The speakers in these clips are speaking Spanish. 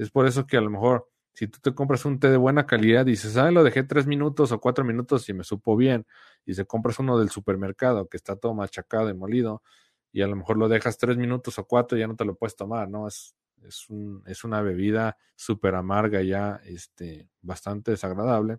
Es por eso que a lo mejor si tú te compras un té de buena calidad, dices, ah, lo dejé tres minutos o cuatro minutos y me supo bien, y se compras uno del supermercado que está todo machacado y molido, y a lo mejor lo dejas tres minutos o cuatro y ya no te lo puedes tomar, ¿no? Es, es, un, es una bebida súper amarga ya, este, bastante desagradable.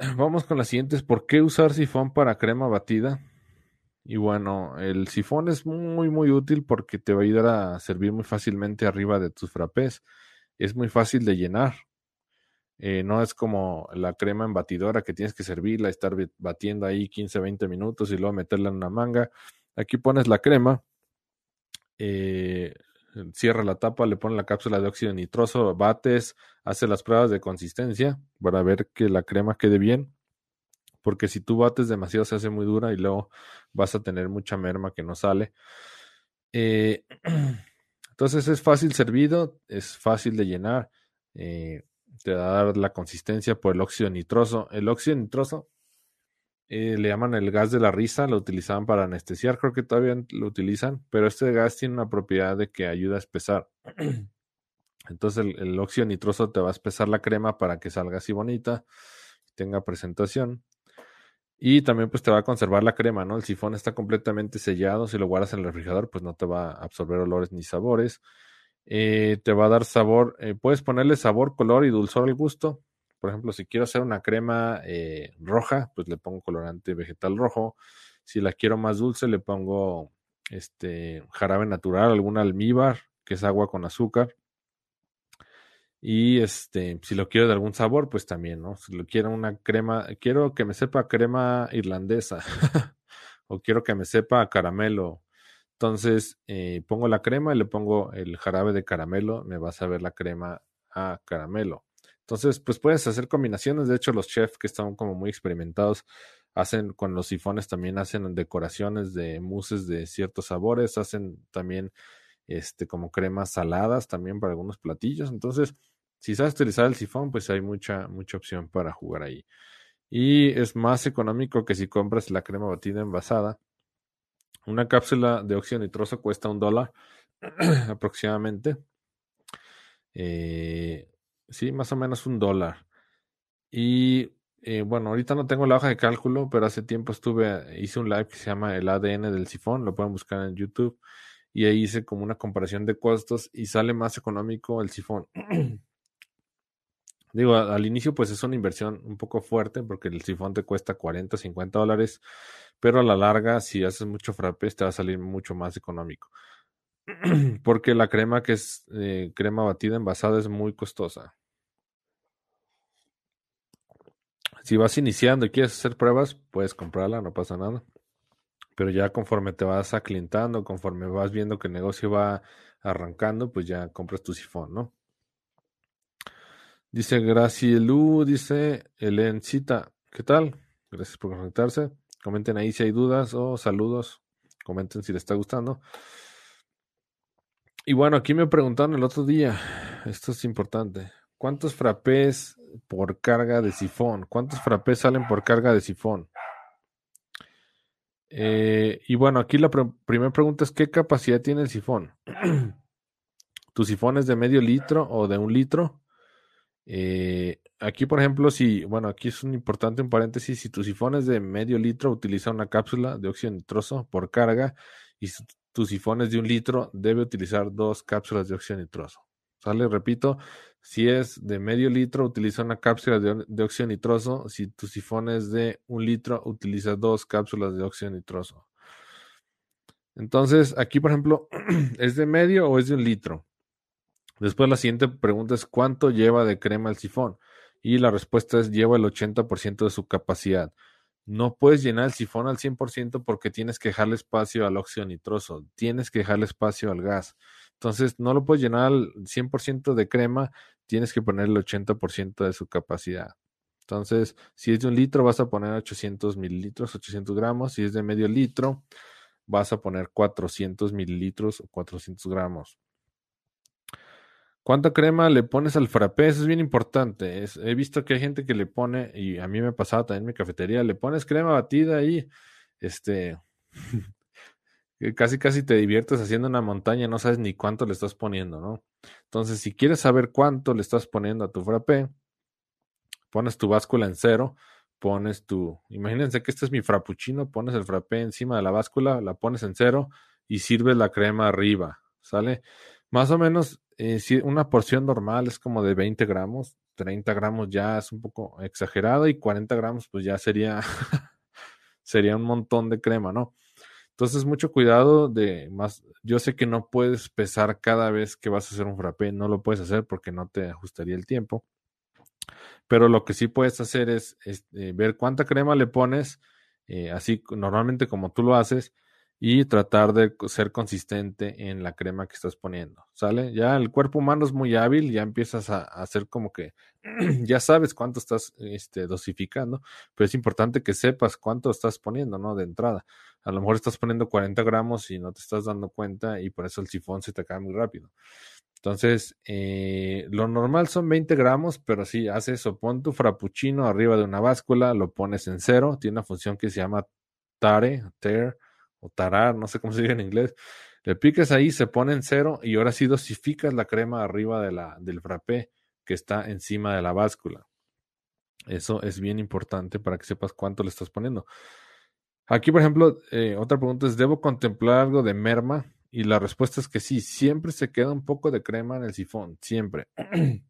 vamos con las siguientes. ¿Por qué usar sifón para crema batida? Y bueno, el sifón es muy, muy útil porque te va a ayudar a servir muy fácilmente arriba de tus frappés. Es muy fácil de llenar. Eh, no es como la crema en batidora que tienes que servirla, estar batiendo ahí 15, 20 minutos y luego meterla en una manga. Aquí pones la crema, eh, cierra la tapa, le pones la cápsula de óxido nitroso, bates, hace las pruebas de consistencia para ver que la crema quede bien. Porque si tú bates demasiado se hace muy dura y luego vas a tener mucha merma que no sale. Eh, entonces es fácil servido, es fácil de llenar. Eh, te va a dar la consistencia por el óxido nitroso. El óxido nitroso eh, le llaman el gas de la risa, lo utilizaban para anestesiar, creo que todavía lo utilizan, pero este gas tiene una propiedad de que ayuda a espesar. Entonces el, óxido nitroso te va a espesar la crema para que salga así bonita, tenga presentación. Y también pues te va a conservar la crema, ¿no? El sifón está completamente sellado, si lo guardas en el refrigerador pues no te va a absorber olores ni sabores. Eh, te va a dar sabor, eh, puedes ponerle sabor, color y dulzor al gusto. Por ejemplo, si quiero hacer una crema eh, roja, pues le pongo colorante vegetal rojo. Si la quiero más dulce, le pongo este jarabe natural, algún almíbar, que es agua con azúcar. Y este, si lo quiero de algún sabor, pues también, ¿no? Si lo quiero una crema, quiero que me sepa crema irlandesa o quiero que me sepa caramelo. Entonces eh, pongo la crema y le pongo el jarabe de caramelo, me va a saber la crema a caramelo. Entonces, pues puedes hacer combinaciones. De hecho, los chefs que están como muy experimentados hacen con los sifones también hacen decoraciones de mousses de ciertos sabores, hacen también este como cremas saladas también para algunos platillos. Entonces, si sabes utilizar el sifón, pues hay mucha mucha opción para jugar ahí. Y es más económico que si compras la crema batida envasada. Una cápsula de óxido nitroso cuesta un dólar aproximadamente. Eh, Sí, más o menos un dólar. Y eh, bueno, ahorita no tengo la hoja de cálculo, pero hace tiempo estuve, hice un live que se llama El ADN del sifón, lo pueden buscar en YouTube. Y ahí hice como una comparación de costos y sale más económico el sifón. Digo, al inicio pues es una inversión un poco fuerte porque el sifón te cuesta 40, 50 dólares, pero a la larga si haces mucho frappé te va a salir mucho más económico. porque la crema que es eh, crema batida envasada es muy costosa. Si vas iniciando y quieres hacer pruebas, puedes comprarla, no pasa nada. Pero ya conforme te vas aclientando, conforme vas viendo que el negocio va arrancando, pues ya compras tu sifón, ¿no? Dice Gracielu, dice Elencita, ¿qué tal? Gracias por conectarse. Comenten ahí si hay dudas o saludos. Comenten si les está gustando. Y bueno, aquí me preguntaron el otro día, esto es importante, ¿cuántos frappés por carga de sifón? ¿Cuántos frappés salen por carga de sifón? Eh, y bueno, aquí la primera pregunta es, ¿qué capacidad tiene el sifón? ¿Tu sifón es de medio litro o de un litro? Eh, aquí, por ejemplo, si, bueno, aquí es un importante un paréntesis, si tu sifón es de medio litro, utiliza una cápsula de óxido nitroso por carga y si tu sifón es de un litro, debe utilizar dos cápsulas de óxido nitroso. ¿Sale? Repito, si es de medio litro, utiliza una cápsula de, óxido nitroso. Si tu sifón es de un litro, utiliza dos cápsulas de óxido nitroso. Entonces, aquí, por ejemplo, ¿es de medio o es de un litro? Después la siguiente pregunta es ¿cuánto lleva de crema el sifón? Y la respuesta es lleva el 80% de su capacidad. no puedes llenar el sifón al 100% porque tienes que dejarle espacio al óxido nitroso, tienes que dejarle espacio al gas. Entonces, no lo puedes llenar al 100% de crema, tienes que poner el 80% de su capacidad. Entonces, si es de un litro, vas a poner 800 mililitros, 800 gramos. Si es de medio litro, vas a poner 400 mililitros o 400 gramos. ¿Cuánta crema le pones al frappé? Eso es bien importante. he visto que hay gente que le pone, y a mí me pasaba también en mi cafetería, le pones crema batida ahí, este, casi casi te diviertes haciendo una montaña, no sabes ni cuánto le estás poniendo, ¿no? Entonces, si quieres saber cuánto le estás poniendo a tu frappé, pones tu báscula en cero, pones tu, imagínense que este es mi frappuccino, pones el frappé encima de la báscula, la pones en cero y sirves la crema arriba, ¿sale? Más o menos, eh, si una porción normal es como de 20 gramos, 30 gramos ya es un poco exagerado y 40 gramos pues ya sería, sería un montón de crema, ¿no? Entonces, mucho cuidado de más. Yo sé que no puedes pesar cada vez que vas a hacer un frappé, no lo puedes hacer porque no te ajustaría el tiempo. Pero lo que sí puedes hacer es, eh, ver cuánta crema le pones, eh, así normalmente como tú lo haces, y tratar de ser consistente en la crema que estás poniendo, ¿sale? Ya el cuerpo humano es muy hábil, ya empiezas a, hacer como que ya sabes cuánto estás este, dosificando, pero es importante que sepas cuánto estás poniendo, ¿no? De entrada. A lo mejor estás poniendo 40 gramos y no te estás dando cuenta y por eso el sifón se te acaba muy rápido. Entonces, eh, lo normal son 20 gramos, pero si haces eso, pon tu frappuccino arriba de una báscula, lo pones en cero, tiene una función que se llama tare, tear, o tarar, no sé cómo se dice en inglés. Le piques ahí, se pone en cero y ahora sí dosificas la crema arriba de la, del frappé que está encima de la báscula. Eso es bien importante para que sepas cuánto le estás poniendo. Aquí, por ejemplo, eh, otra pregunta es, ¿debo contemplar algo de merma? Y la respuesta es que sí, siempre se queda un poco de crema en el sifón, siempre.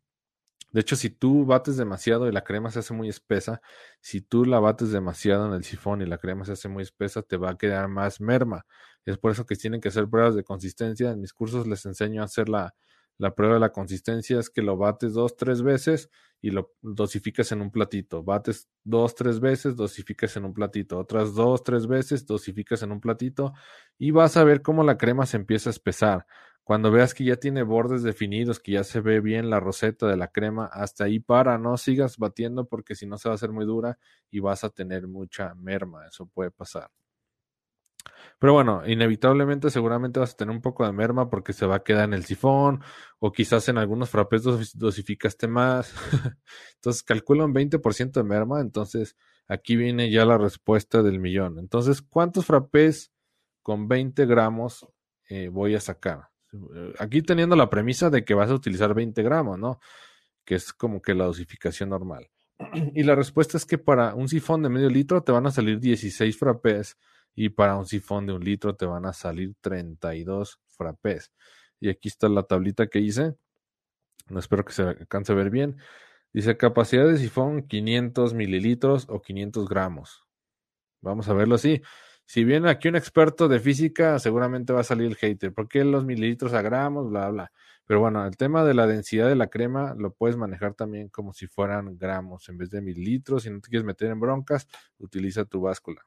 De hecho, si tú bates demasiado y la crema se hace muy espesa, si tú la bates demasiado en el sifón y la crema se hace muy espesa, te va a quedar más merma. Es por eso que tienen que hacer pruebas de consistencia. En mis cursos les enseño a hacer la, la prueba de la consistencia. Es que lo bates dos, tres veces y lo dosificas en un platito. Bates dos, tres veces, dosificas en un platito. Otras dos, tres veces, dosificas en un platito y vas a ver cómo la crema se empieza a espesar. Cuando veas que ya tiene bordes definidos, que ya se ve bien la roseta de la crema, hasta ahí para, no sigas batiendo porque si no se va a hacer muy dura y vas a tener mucha merma, eso puede pasar. Pero bueno, inevitablemente seguramente vas a tener un poco de merma porque se va a quedar en el sifón o quizás en algunos frappés dosificaste más. entonces calcula un 20% de merma, entonces aquí viene ya la respuesta del millón. Entonces, ¿cuántos frappés con 20 gramos eh, voy a sacar? Eh, aquí teniendo la premisa de que vas a utilizar 20 gramos, ¿no? Que es como que la dosificación normal. Y la respuesta es que para un sifón de medio litro te van a salir 16 frappés y para un sifón de un litro te van a salir 32 frappés. Y aquí está la tablita que hice. No espero que se alcance a ver bien. Dice capacidad de sifón 500 mililitros o 500 gramos. Vamos a verlo así. Si viene aquí un experto de física, seguramente va a salir el hater. ¿Por qué los mililitros a gramos? Bla, bla. Pero bueno, el tema de la densidad de la crema lo puedes manejar también como si fueran gramos en vez de mililitros. Si no te quieres meter en broncas, utiliza tu báscula.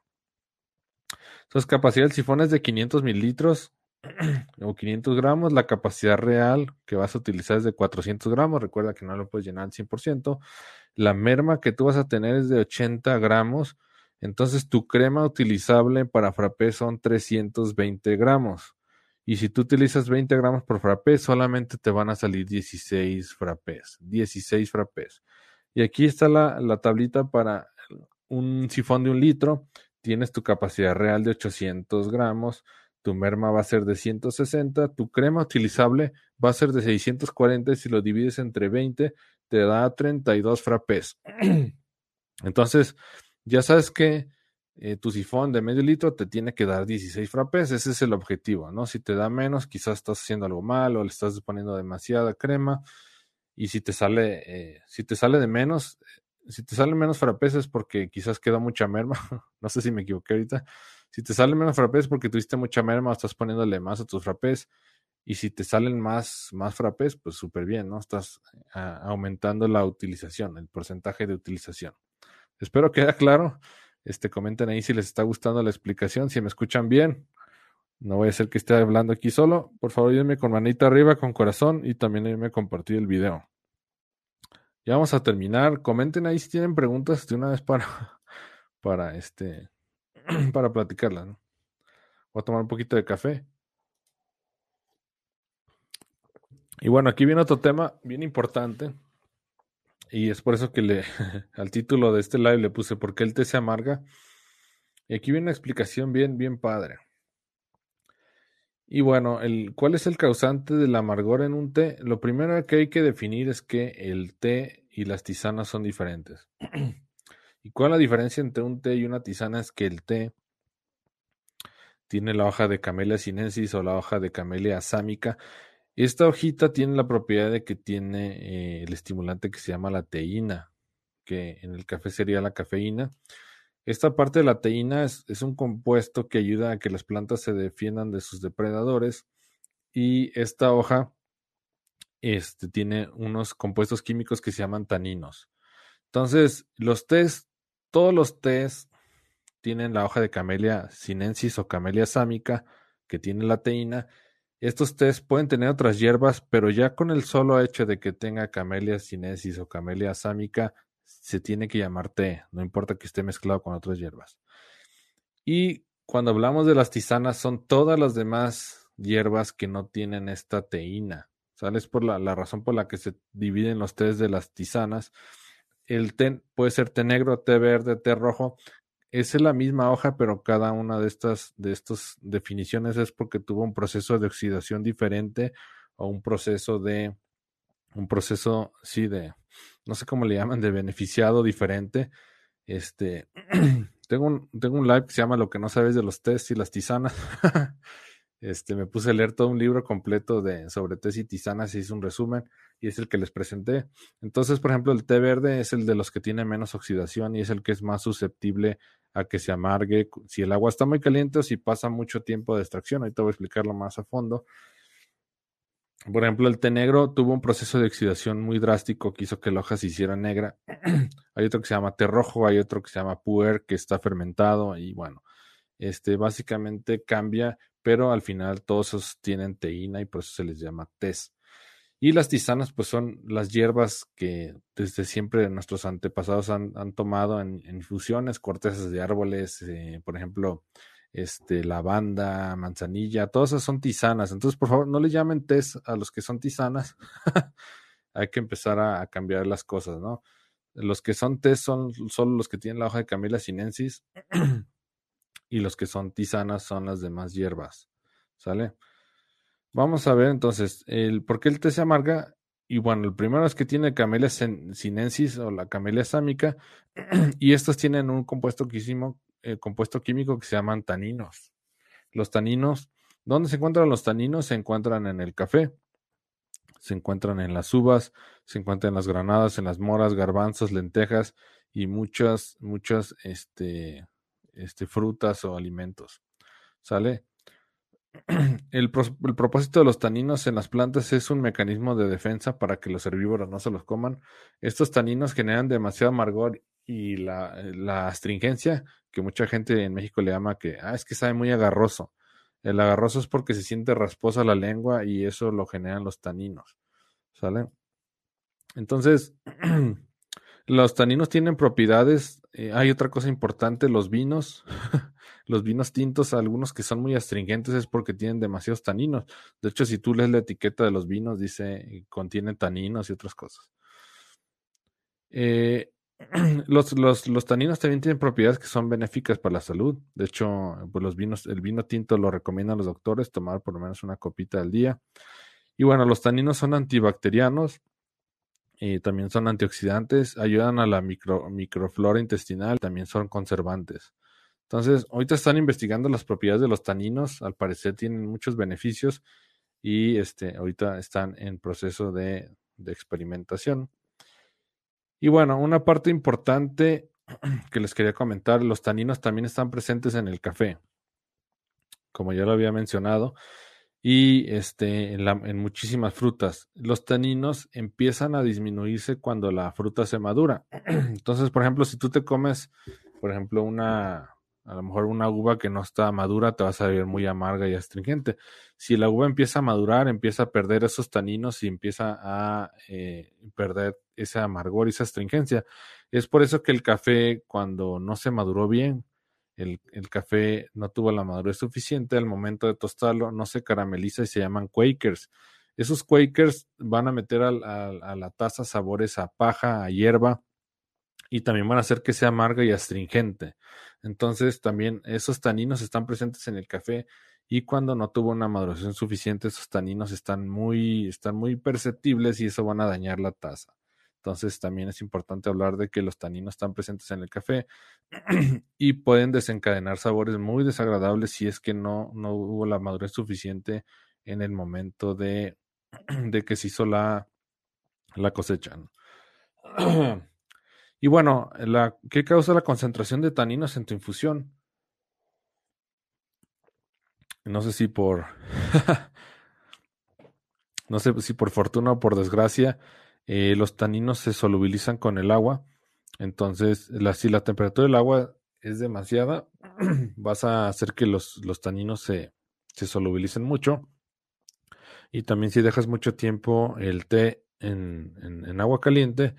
Entonces, capacidad del sifón es de 500 mililitros o 500 gramos. La capacidad real que vas a utilizar es de 400 gramos. Recuerda que no lo puedes llenar al 100%. La merma que tú vas a tener es de 80 gramos entonces tu crema utilizable para frappé son 320 gramos. Y si tú utilizas 20 gramos por frappé, solamente te van a salir 16 frappés. 16 frappés. Y aquí está la, la tablita para un sifón de un litro. Tienes tu capacidad real de 800 gramos. Tu merma va a ser de 160. Tu crema utilizable va a ser de 640. Y si lo divides entre 20, te da 32 frappés. Entonces, ya sabes que eh, tu sifón de medio litro te tiene que dar 16 frappés, ese es el objetivo, ¿no? Si te da menos, quizás estás haciendo algo mal o le estás poniendo demasiada crema y si te sale, eh, si te sale de menos, si te sale menos frappés es porque quizás quedó mucha merma, no sé si me equivoqué ahorita, si te sale menos frappés es porque tuviste mucha merma o estás poniéndole más a tus frappés y si te salen más, más frappés, pues súper bien, ¿no? Estás aumentando la utilización, el porcentaje de utilización. Espero que claro. Este, comenten ahí si les está gustando la explicación, si me escuchan bien. No voy a ser que esté hablando aquí solo. Por favor, ayúdenme con manita arriba, con corazón y también ayúdenme a compartir el video. Ya vamos a terminar. Comenten ahí si tienen preguntas de una vez para, para este, para platicarlas. Voy a tomar un poquito de café. Y bueno, aquí viene otro tema bien importante. Y es por eso que le, al título de este live le puse ¿Por qué el té se amarga? Y aquí viene una explicación bien, bien padre. Y bueno, el, ¿cuál es el causante del amargor en un té? Lo primero que hay que definir es que el té y las tisanas son diferentes. ¿Y cuál es la diferencia entre un té y una tisana? Es que el té tiene la hoja de Camellia sinensis o la hoja de Camellia asámica. Esta hojita tiene la propiedad de que tiene eh, el estimulante que se llama la teína, que en el café sería la cafeína. Esta parte de la teína es, un compuesto que ayuda a que las plantas se defiendan de sus depredadores y esta hoja este, tiene unos compuestos químicos que se llaman taninos. Entonces, los tés, todos los tés tienen la hoja de Camellia sinensis o Camellia sámica, que tiene la teína. Estos tés pueden tener otras hierbas, pero ya con el solo hecho de que tenga Camellia sinensis o Camellia sámica, se tiene que llamar té, no importa que esté mezclado con otras hierbas. Y cuando hablamos de las tisanas, son todas las demás hierbas que no tienen esta teína. ¿Sales? Por la, la razón por la que se dividen los tés de las tisanas. El té puede ser té negro, té verde, té rojo es la misma hoja, pero cada una de estas, de definiciones es porque tuvo un proceso de oxidación diferente o un proceso de, un proceso, sí, de, no sé cómo le llaman, de beneficiado diferente. Este, tengo un, tengo un live que se llama Lo que no sabes de los test y las tisanas. Este, me puse a leer todo un libro completo de, sobre té y tisanas y hice un resumen y es el que les presenté. Entonces, por ejemplo, el té verde es el de los que tiene menos oxidación y es el que es más susceptible a que se amargue si el agua está muy caliente o si pasa mucho tiempo de extracción. Ahorita voy a explicarlo más a fondo. Por ejemplo, el té negro tuvo un proceso de oxidación muy drástico que hizo que la hoja se hiciera negra. hay otro que se llama té rojo, hay otro que se llama puer, que está fermentado y bueno, este básicamente cambia, pero al final todos esos tienen teína y por eso se les llama tés. Y las tisanas, pues son las hierbas que desde siempre nuestros antepasados han, tomado en, infusiones, cortezas de árboles, eh, por ejemplo, este, lavanda, manzanilla, todas esas son tisanas. Entonces, por favor, no le llamen tés a los que son tisanas. Hay que empezar a, cambiar las cosas, ¿no? Los que son tés son solo los que tienen la hoja de Camila sinensis y los que son tisanas son las demás hierbas. ¿Sale? Vamos a ver entonces, el, ¿por qué el té se amarga? Y bueno, el primero es que tiene Camellia sinensis o la Camellia sámica, y estos tienen un compuesto, quísimo, eh, compuesto químico que se llaman taninos. Los taninos, ¿dónde se encuentran los taninos? Se encuentran en el café, se encuentran en las uvas, se encuentran en las granadas, en las moras, garbanzos, lentejas y muchas, muchas este, este, frutas o alimentos. ¿Sale? El, propósito de los taninos en las plantas es un mecanismo de defensa para que los herbívoros no se los coman. Estos taninos generan demasiado amargor y la, astringencia, que mucha gente en México le llama que ah, es que sabe muy agarroso. El agarroso es porque se siente rasposa la lengua y eso lo generan los taninos. ¿Sale? Entonces, los taninos tienen propiedades. Eh, hay otra cosa importante, los vinos. los vinos tintos, algunos que son muy astringentes, es porque tienen demasiados taninos. De hecho, si tú lees la etiqueta de los vinos, dice eh, contiene taninos y otras cosas. Eh, los, taninos también tienen propiedades que son benéficas para la salud. De hecho, pues los vinos, el vino tinto lo recomiendan los doctores, tomar por lo menos una copita al día. Y bueno, los taninos son antibacterianos, y también son antioxidantes, ayudan a la micro, microflora intestinal, también son conservantes. Entonces, ahorita están investigando las propiedades de los taninos, al parecer tienen muchos beneficios y este, ahorita están en proceso de, experimentación. Y bueno, una parte importante que les quería comentar, los taninos también están presentes en el café, como ya lo había mencionado, y este, en, muchísimas frutas. Los taninos empiezan a disminuirse cuando la fruta se madura. Entonces, por ejemplo, si tú te comes por ejemplo, una, a lo mejor una uva que no está madura te va a salir muy amarga y astringente. Si la uva empieza a madurar, empieza a perder esos taninos y empieza a eh, perder ese amargor y esa astringencia. Es por eso que el café, cuando no se maduró bien, el, café no tuvo la madurez suficiente, al momento de tostarlo no se carameliza y se llaman quakers. Esos quakers van a meter a la taza sabores a paja, a hierba, y también van a hacer que sea amarga y astringente. Entonces también esos taninos están presentes en el café y cuando no tuvo una maduración suficiente, esos taninos están muy, están muy perceptibles y eso van a dañar la taza. Entonces también es importante hablar de que los taninos están presentes en el café y pueden desencadenar sabores muy desagradables si es que no, no hubo la madurez suficiente en el momento de, de que se hizo la, la cosecha. Y bueno, ¿qué causa la concentración de taninos en tu infusión? No sé si por. no sé si por fortuna o por desgracia, eh, los taninos se solubilizan con el agua. Entonces, si la temperatura del agua es demasiada, vas a hacer que los, los taninos se, se, solubilicen mucho. Y también si dejas mucho tiempo el té en, en agua caliente,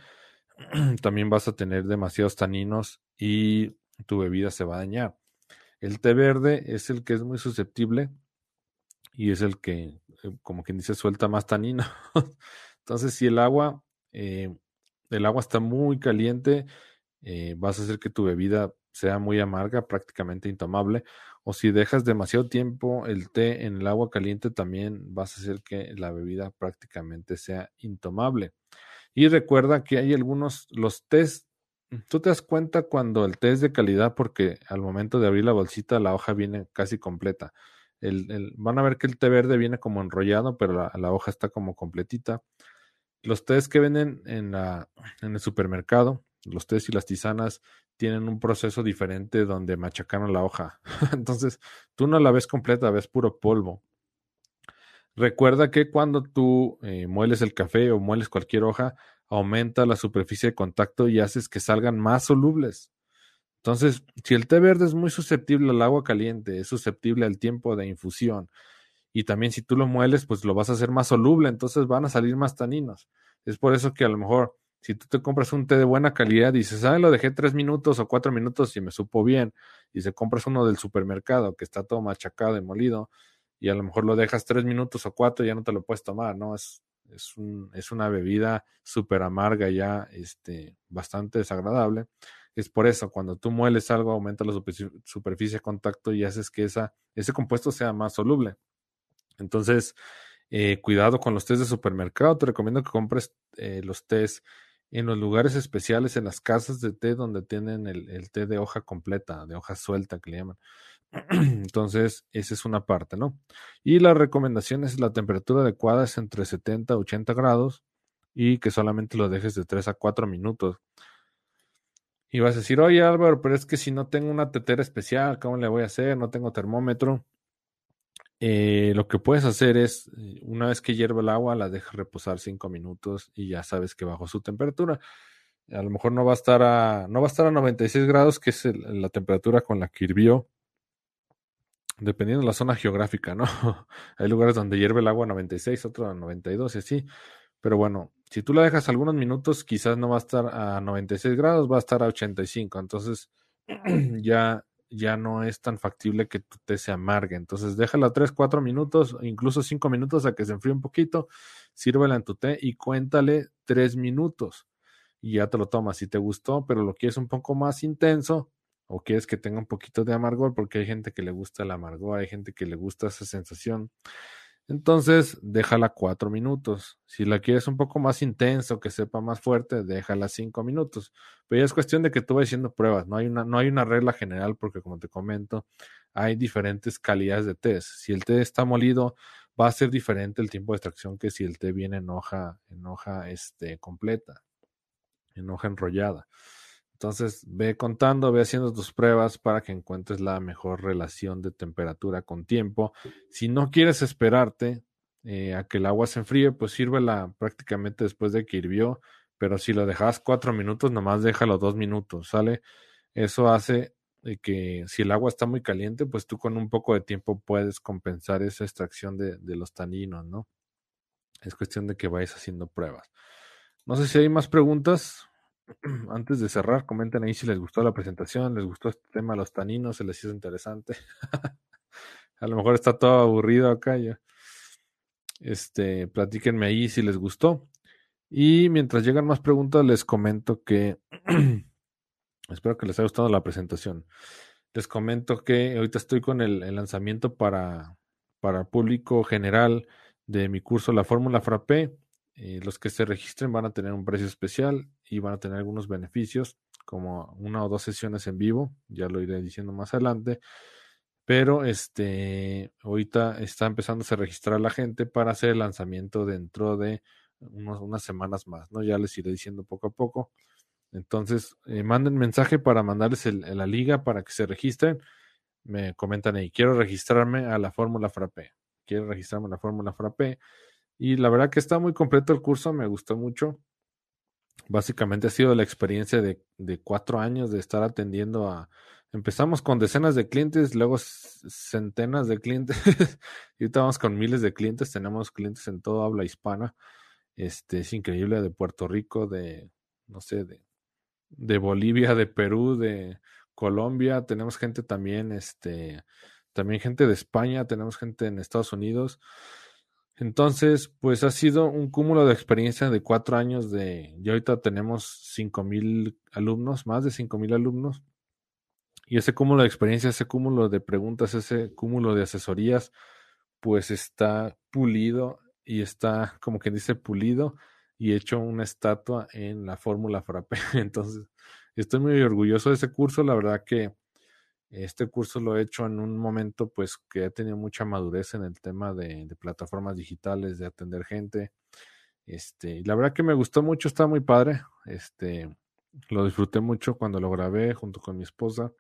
también vas a tener demasiados taninos y tu bebida se va a dañar. El té verde es el que es muy susceptible y es el que, eh, como quien dice, suelta más tanino. Entonces, si el agua, eh, el agua está muy caliente, eh, vas a hacer que tu bebida sea muy amarga, prácticamente intomable. O si dejas demasiado tiempo el té en el agua caliente, también vas a hacer que la bebida prácticamente sea intomable. Y recuerda que hay algunos, los test, tú te das cuenta cuando el té es de calidad porque al momento de abrir la bolsita la hoja viene casi completa. Van a ver que el té verde viene como enrollado, pero la, hoja está como completita. Los tés que venden en el supermercado, los tés y las tisanas, tienen un proceso diferente donde machacaron la hoja. Entonces, tú no la ves completa, ves puro polvo. Recuerda que cuando tú eh, mueles el café o mueles cualquier hoja, aumenta la superficie de contacto y haces que salgan más solubles. Entonces, si el té verde es muy susceptible al agua caliente, es susceptible al tiempo de infusión, y también si tú lo mueles, pues lo vas a hacer más soluble, entonces van a salir más taninos. Es por eso que a lo mejor, si tú te compras un té de buena calidad, dices, ah, lo dejé tres minutos o cuatro minutos y me supo bien, y se compras uno del supermercado que está todo machacado y molido, y a lo mejor lo dejas tres minutos o cuatro y ya no te lo puedes tomar, ¿no? Es, es, un, es una bebida súper amarga ya, este, bastante desagradable. Es por eso, cuando tú mueles algo, aumenta la superficie de contacto y haces que esa, ese compuesto sea más soluble. Entonces, eh, cuidado con los tés de supermercado. Te recomiendo que compres eh, los tés en los lugares especiales, en las casas de té donde tienen el, el té de hoja completa, de hoja suelta que le llaman. Entonces, esa es una parte, ¿no? Y la recomendación es la temperatura adecuada es entre 70 y 80 grados y que solamente lo dejes de 3 a 4 minutos. Y vas a decir, oye Álvaro, pero es que si no tengo una tetera especial, ¿cómo le voy a hacer? No tengo termómetro. Eh, lo que puedes hacer es, eh, una vez que hierve el agua, la dejas reposar 5 minutos y ya sabes que bajo su temperatura. A lo mejor no va a estar a, no va a estar a 96 grados, que es la temperatura con la que hirvió dependiendo de la zona geográfica, ¿no? Hay lugares donde hierve el agua a 96, otro a 92 y así. Pero bueno, si tú la dejas algunos minutos, quizás no va a estar a 96 grados, va a estar a 85. Entonces, ya, ya no es tan factible que tu té se amargue. Entonces, déjala 3, 4 minutos, incluso 5 minutos a que se enfríe un poquito. Sírvela en tu té y cuéntale 3 minutos. Y ya te lo tomas. Si te gustó, pero lo quieres un poco más intenso, o quieres que tenga un poquito de amargor, porque hay gente que le gusta el amargor, hay gente que le gusta esa sensación. Entonces, déjala cuatro minutos. Si la quieres un poco más intenso, que sepa más fuerte, déjala cinco minutos. Pero ya es cuestión de que tú vayas haciendo pruebas. No hay una, no hay una regla general, porque como te comento, hay diferentes calidades de té. Si el té está molido, va a ser diferente el tiempo de extracción que si el té viene en hoja, en hoja este, completa, en hoja enrollada. Entonces, ve contando, ve haciendo tus pruebas para que encuentres la mejor relación de temperatura con tiempo. Si no quieres esperarte eh, a que el agua se enfríe, pues sírvela prácticamente después de que hirvió. Pero si lo dejas cuatro minutos, nomás déjalo dos minutos, ¿sale? Eso hace que si el agua está muy caliente, pues tú con un poco de tiempo puedes compensar esa extracción de, de los taninos, ¿no? Es cuestión de que vayas haciendo pruebas. No sé si hay más preguntas. Antes de cerrar, comenten ahí si les gustó la presentación, les gustó este tema los taninos, se les hizo interesante. A lo mejor está todo aburrido acá ya. Este, platíquenme ahí si les gustó. Y mientras llegan más preguntas, les comento que espero que les haya gustado la presentación. Les comento que ahorita estoy con el, lanzamiento para, para público general de mi curso La Fórmula Frappé. Eh, los que se registren van a tener un precio especial y van a tener algunos beneficios, como una o dos sesiones en vivo, ya lo iré diciendo más adelante. Pero este, ahorita está empezando a registrar la gente para hacer el lanzamiento dentro de unas semanas más, ¿no? Ya les iré diciendo poco a poco. Entonces, eh, manden mensaje para mandarles la liga para que se registren. Me comentan ahí, quiero registrarme a la Fórmula Frappé. Quiero registrarme a la Fórmula Frappé. Y la verdad que está muy completo el curso, me gustó mucho. Básicamente ha sido la experiencia de, de cuatro años de estar atendiendo a, Empezamos con decenas de clientes, luego centenas de clientes, y ahorita vamos con miles de clientes, tenemos clientes en toda habla hispana. Este es increíble de Puerto Rico, de no sé, de, de Bolivia, de Perú, de Colombia, tenemos gente también, este, también gente de España, tenemos gente en Estados Unidos. Entonces, pues ha sido un cúmulo de experiencia de cuatro años de, y ahorita tenemos cinco mil alumnos, más de cinco mil alumnos. Y ese cúmulo de experiencia, ese cúmulo de preguntas, ese cúmulo de asesorías, pues está pulido y está, como quien dice, pulido y hecho una estatua en la fórmula Frappe. Entonces, estoy muy orgulloso de ese curso. La verdad que este curso lo he hecho en un momento, pues, que he tenido mucha madurez en el tema de, de plataformas digitales, de atender gente. Este, y la verdad que me gustó mucho, está muy padre. Este, lo disfruté mucho cuando lo grabé junto con mi esposa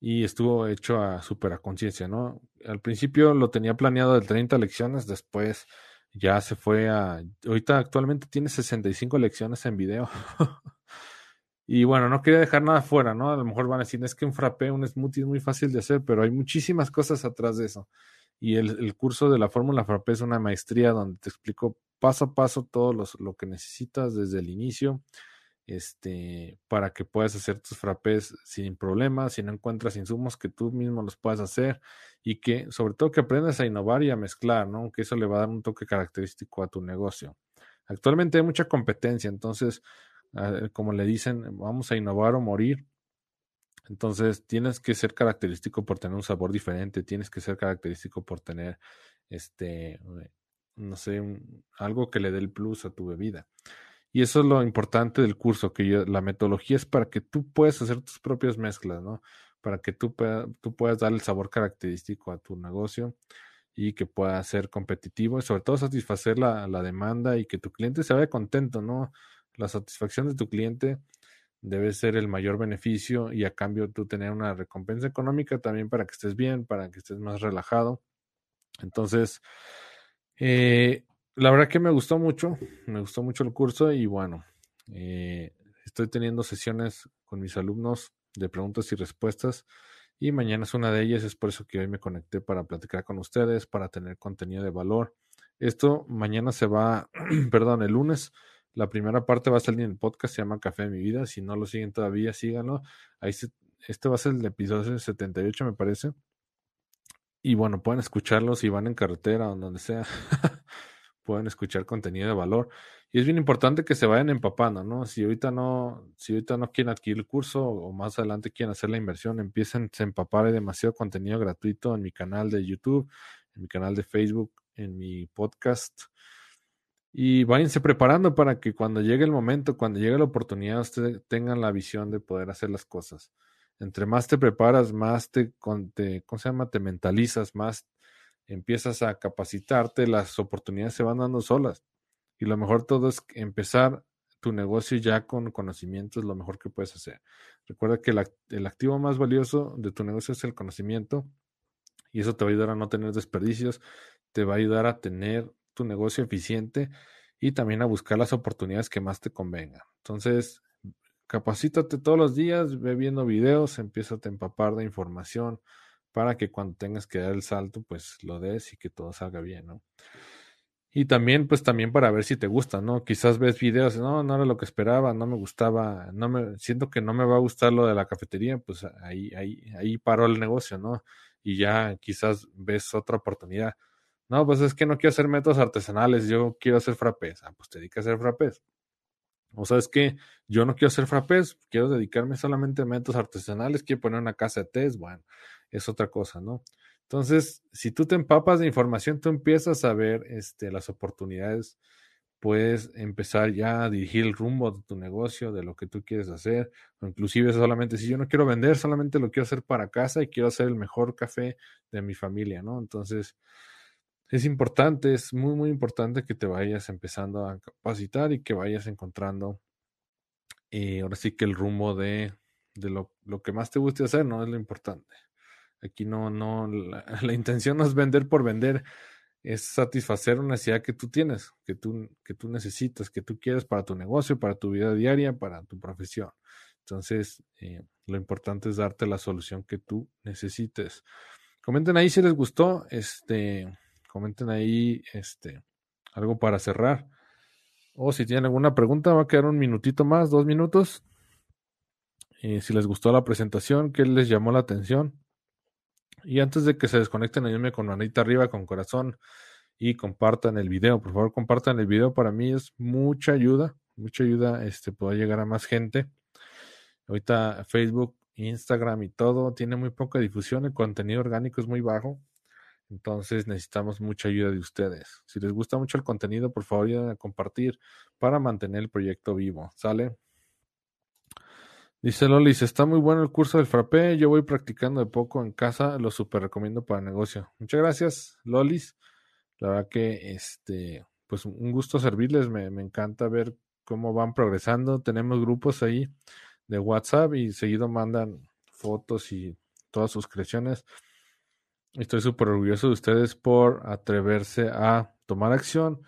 y estuvo hecho a súper a conciencia, ¿no? Al principio lo tenía planeado de 30 lecciones, después ya se fue a... Ahorita actualmente tiene 65 lecciones en video. y bueno, no quería dejar nada fuera, ¿no? A lo mejor van a decir, es que un frappé, un smoothie es muy fácil de hacer, pero hay muchísimas cosas atrás de eso. Y el, curso de la fórmula frappé es una maestría donde te explico paso a paso todo lo que necesitas desde el inicio este, para que puedas hacer tus frappés sin problemas, si no encuentras insumos que tú mismo los puedas hacer y que sobre todo que aprendas a innovar y a mezclar, ¿no? Que eso le va a dar un toque característico a tu negocio. Actualmente hay mucha competencia, entonces, como le dicen, vamos a innovar o morir. Entonces, tienes que ser característico por tener un sabor diferente, tienes que ser característico por tener, este, no sé, algo que le dé el plus a tu bebida. Y eso es lo importante del curso, que la metodología es para que tú puedas hacer tus propias mezclas, ¿no? Para que tú, tú puedas dar el sabor característico a tu negocio y que pueda ser competitivo y sobre todo satisfacer la, la demanda y que tu cliente se vaya contento, ¿no? La satisfacción de tu cliente debe ser el mayor beneficio y a cambio tú tener una recompensa económica también para que estés bien, para que estés más relajado. Entonces, eh, la verdad que me gustó mucho, me gustó mucho el curso y bueno, eh, estoy teniendo sesiones con mis alumnos de preguntas y respuestas y mañana es una de ellas, es por eso que hoy me conecté para platicar con ustedes, para tener contenido de valor. Esto mañana se va, perdón, el lunes, la primera parte va a salir en el podcast, se llama Café de mi vida, si no lo siguen todavía, síganlo. Ahí este va a ser el episodio 78 me parece. Y bueno, pueden escucharlo si van en carretera o donde sea. pueden escuchar contenido de valor. Y es bien importante que se vayan empapando, ¿no? Si ahorita no, si ahorita no quieren adquirir el curso o más adelante quieren hacer la inversión, empiecen a empapar. Hay demasiado contenido gratuito en mi canal de YouTube, en mi canal de Facebook, en mi podcast. Y váyanse preparando para que cuando llegue el momento, cuando llegue la oportunidad, ustedes tengan la visión de poder hacer las cosas. Entre más te preparas, más te, te ¿cómo se llama? Te mentalizas, más empiezas a capacitarte, las oportunidades se van dando solas. Y lo mejor todo es empezar tu negocio ya con conocimiento, es lo mejor que puedes hacer. Recuerda que el, activo más valioso de tu negocio es el conocimiento y eso te va a ayudar a no tener desperdicios, te va a ayudar a tener tu negocio eficiente y también a buscar las oportunidades que más te convengan. Entonces, capacítate todos los días, ve viendo videos, empieza a empapar de información para que cuando tengas que dar el salto, pues lo des y que todo salga bien, ¿no? Y también, pues también para ver si te gusta, ¿no? Quizás ves videos, no, no era lo que esperaba, no me gustaba, no me, siento que no me va a gustar lo de la cafetería, pues ahí, ahí, ahí paró el negocio, ¿no? Y ya quizás ves otra oportunidad. No, pues es que no quiero hacer métodos artesanales, yo quiero hacer frappés. Ah, pues te dedicas a hacer frappés. O sea, es que yo no quiero hacer frappés, quiero dedicarme solamente a métodos artesanales, quiero poner una casa de test, bueno, es otra cosa, ¿no? Entonces, si tú te empapas de información, tú empiezas a ver este, las oportunidades, puedes empezar ya a dirigir el rumbo de tu negocio, de lo que tú quieres hacer, o inclusive solamente si yo no quiero vender, solamente lo quiero hacer para casa y quiero hacer el mejor café de mi familia, ¿no? Entonces, es importante, es muy, muy importante que te vayas empezando a capacitar y que vayas encontrando, eh, ahora sí que el rumbo de, de lo, lo que más te guste hacer, ¿no? Es lo importante. Aquí no, no, la, intención no es vender por vender, es satisfacer una necesidad que tú tienes, que tú, que tú necesitas, que tú quieres para tu negocio, para tu vida diaria, para tu profesión. Entonces, eh, lo importante es darte la solución que tú necesites. Comenten ahí si les gustó, este, comenten ahí, este, algo para cerrar. O si tienen alguna pregunta, va a quedar un minutito más, dos minutos. Eh, si les gustó la presentación, qué les llamó la atención. Y antes de que se desconecten, ayúdenme con manita arriba, con corazón y compartan el video. Por favor, compartan el video. Para mí es mucha ayuda, mucha ayuda este, llegar a más gente. Ahorita Facebook, Instagram y todo tiene muy poca difusión. El contenido orgánico es muy bajo. Entonces necesitamos mucha ayuda de ustedes. Si les gusta mucho el contenido, por favor, ayuden a compartir para mantener el proyecto vivo. ¿Sale? Dice Lolis, está muy bueno el curso del frappé, yo voy practicando de poco en casa, lo super recomiendo para negocio. Muchas gracias, Lolis. La verdad que, este, pues un gusto servirles, me, me encanta ver cómo van progresando. Tenemos grupos ahí de WhatsApp y seguido mandan fotos y todas sus creaciones. Estoy súper orgulloso de ustedes por atreverse a tomar acción,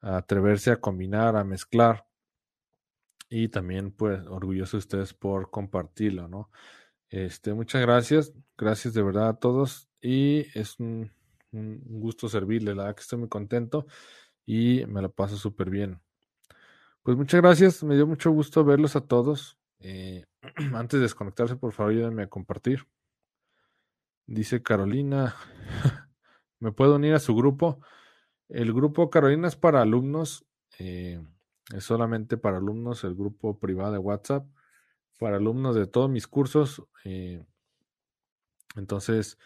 a atreverse a combinar, a mezclar y también pues orgulloso de ustedes por compartirlo, ¿no? Este, muchas gracias, gracias de verdad a todos y es un, gusto servirles, la verdad que estoy muy contento y me la paso súper bien. Pues muchas gracias, me dio mucho gusto verlos a todos. Eh, antes de desconectarse, por favor, ayúdenme a compartir. Dice Carolina, ¿me puedo unir a su grupo? El grupo Carolina es para alumnos. Eh, es solamente para alumnos el grupo privado de WhatsApp, para alumnos de todos mis cursos. Eh, entonces,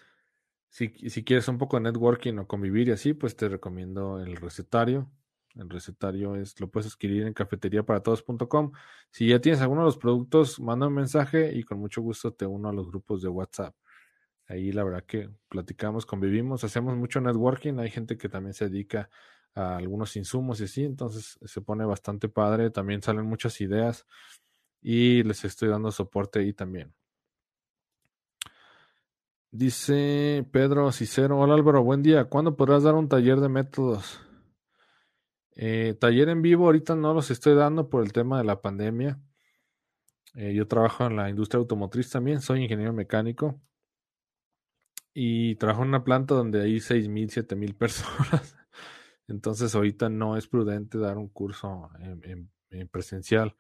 si, si, quieres un poco de networking o convivir y así, pues te recomiendo el recetario. El recetario es, lo puedes adquirir en cafeteriaparatodos.com. Si ya tienes alguno de los productos, manda un mensaje y con mucho gusto te uno a los grupos de WhatsApp. Ahí la verdad que platicamos, convivimos, hacemos mucho networking. Hay gente que también se dedica a algunos insumos y así, entonces se pone bastante padre, también salen muchas ideas y les estoy dando soporte ahí también. Dice Pedro Cicero, hola Álvaro, buen día, ¿cuándo podrás dar un taller de métodos? Eh, taller en vivo ahorita no los estoy dando por el tema de la pandemia. Eh, yo trabajo en la industria automotriz también, soy ingeniero mecánico y trabajo en una planta donde hay seis mil, siete mil personas. Entonces ahorita no es prudente dar un curso en, presencial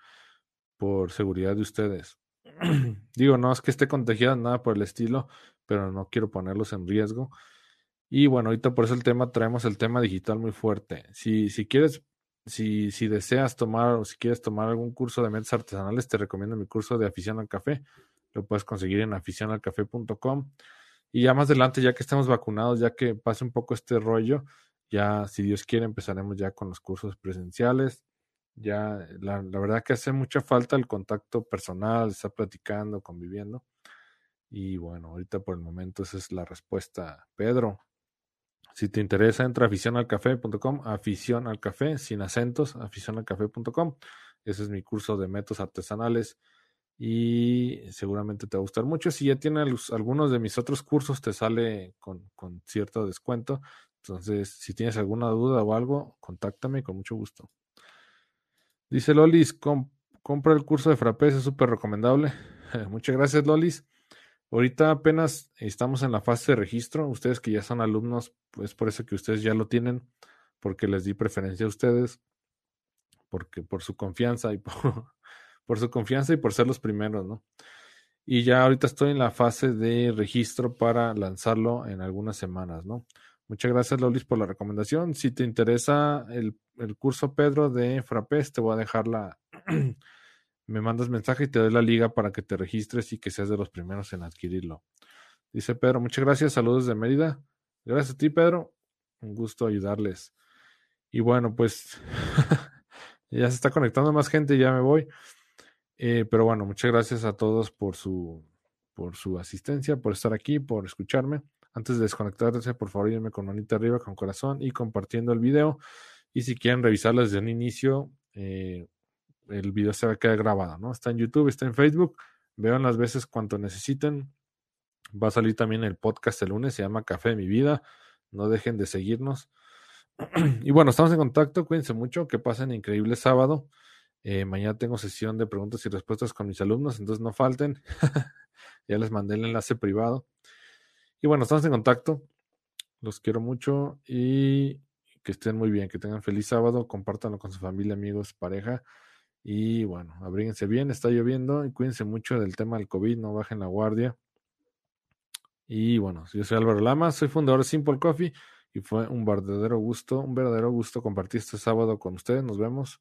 por seguridad de ustedes. Digo, no es que esté contagiado, nada por el estilo, pero no quiero ponerlos en riesgo. Y bueno, ahorita por eso el tema, traemos el tema digital muy fuerte. Si, si quieres, si, si deseas tomar o si quieres tomar algún curso de metas artesanales, te recomiendo mi curso de afición al café. Lo puedes conseguir en aficionalcafé.com. Y ya más adelante, ya que estemos vacunados, ya que pase un poco este rollo, ya, si Dios quiere, empezaremos ya con los cursos presenciales. Ya, la, verdad que hace mucha falta el contacto personal, estar platicando, conviviendo. Y bueno, ahorita por el momento esa es la respuesta. Pedro, si te interesa, entra a aficionalcafé.com, afición sin acentos, aficionalcafé.com. Ese es mi curso de métodos artesanales y seguramente te va a gustar mucho. Si ya tienes algunos de mis otros cursos, te sale con, con cierto descuento. Entonces, si tienes alguna duda o algo, contáctame con mucho gusto. Dice Lolis, compra el curso de Frappé, es súper recomendable. Muchas gracias, Lolis. Ahorita apenas estamos en la fase de registro. Ustedes que ya son alumnos, pues por eso que ustedes ya lo tienen, porque les di preferencia a ustedes, porque por su confianza y por, por su confianza y por ser los primeros, ¿no? Y ya ahorita estoy en la fase de registro para lanzarlo en algunas semanas, ¿no? Muchas gracias, Lolis, por la recomendación. Si te interesa el, curso, Pedro, de Frappés, te voy a dejar la... me mandas mensaje y te doy la liga para que te registres y que seas de los primeros en adquirirlo. Dice Pedro, muchas gracias, saludos de Mérida. Gracias a ti, Pedro. Un gusto ayudarles. Y bueno, pues ya se está conectando más gente, ya me voy. Eh, pero bueno, muchas gracias a todos por su, por su asistencia, por estar aquí, por escucharme. Antes de desconectarse, por favor, ayúdenme con manita arriba, con corazón y compartiendo el video. Y si quieren revisarlo desde un inicio, eh, el video se va a quedar grabado, ¿no? Está en YouTube, está en Facebook. Vean las veces cuanto necesiten. Va a salir también el podcast el lunes, se llama Café de mi vida. No dejen de seguirnos. y bueno, estamos en contacto. Cuídense mucho. Que pasen increíble sábado. Eh, mañana tengo sesión de preguntas y respuestas con mis alumnos, entonces no falten. ya les mandé el enlace privado. Y bueno, estamos en contacto. Los quiero mucho y que estén muy bien, que tengan feliz sábado, compártanlo con su familia, amigos, pareja. Y bueno, abríguense bien, está lloviendo y cuídense mucho del tema del COVID, no bajen la guardia. Y bueno, yo soy Álvaro Lama, soy fundador de Simple Coffee y fue un verdadero gusto, un verdadero gusto compartir este sábado con ustedes. Nos vemos.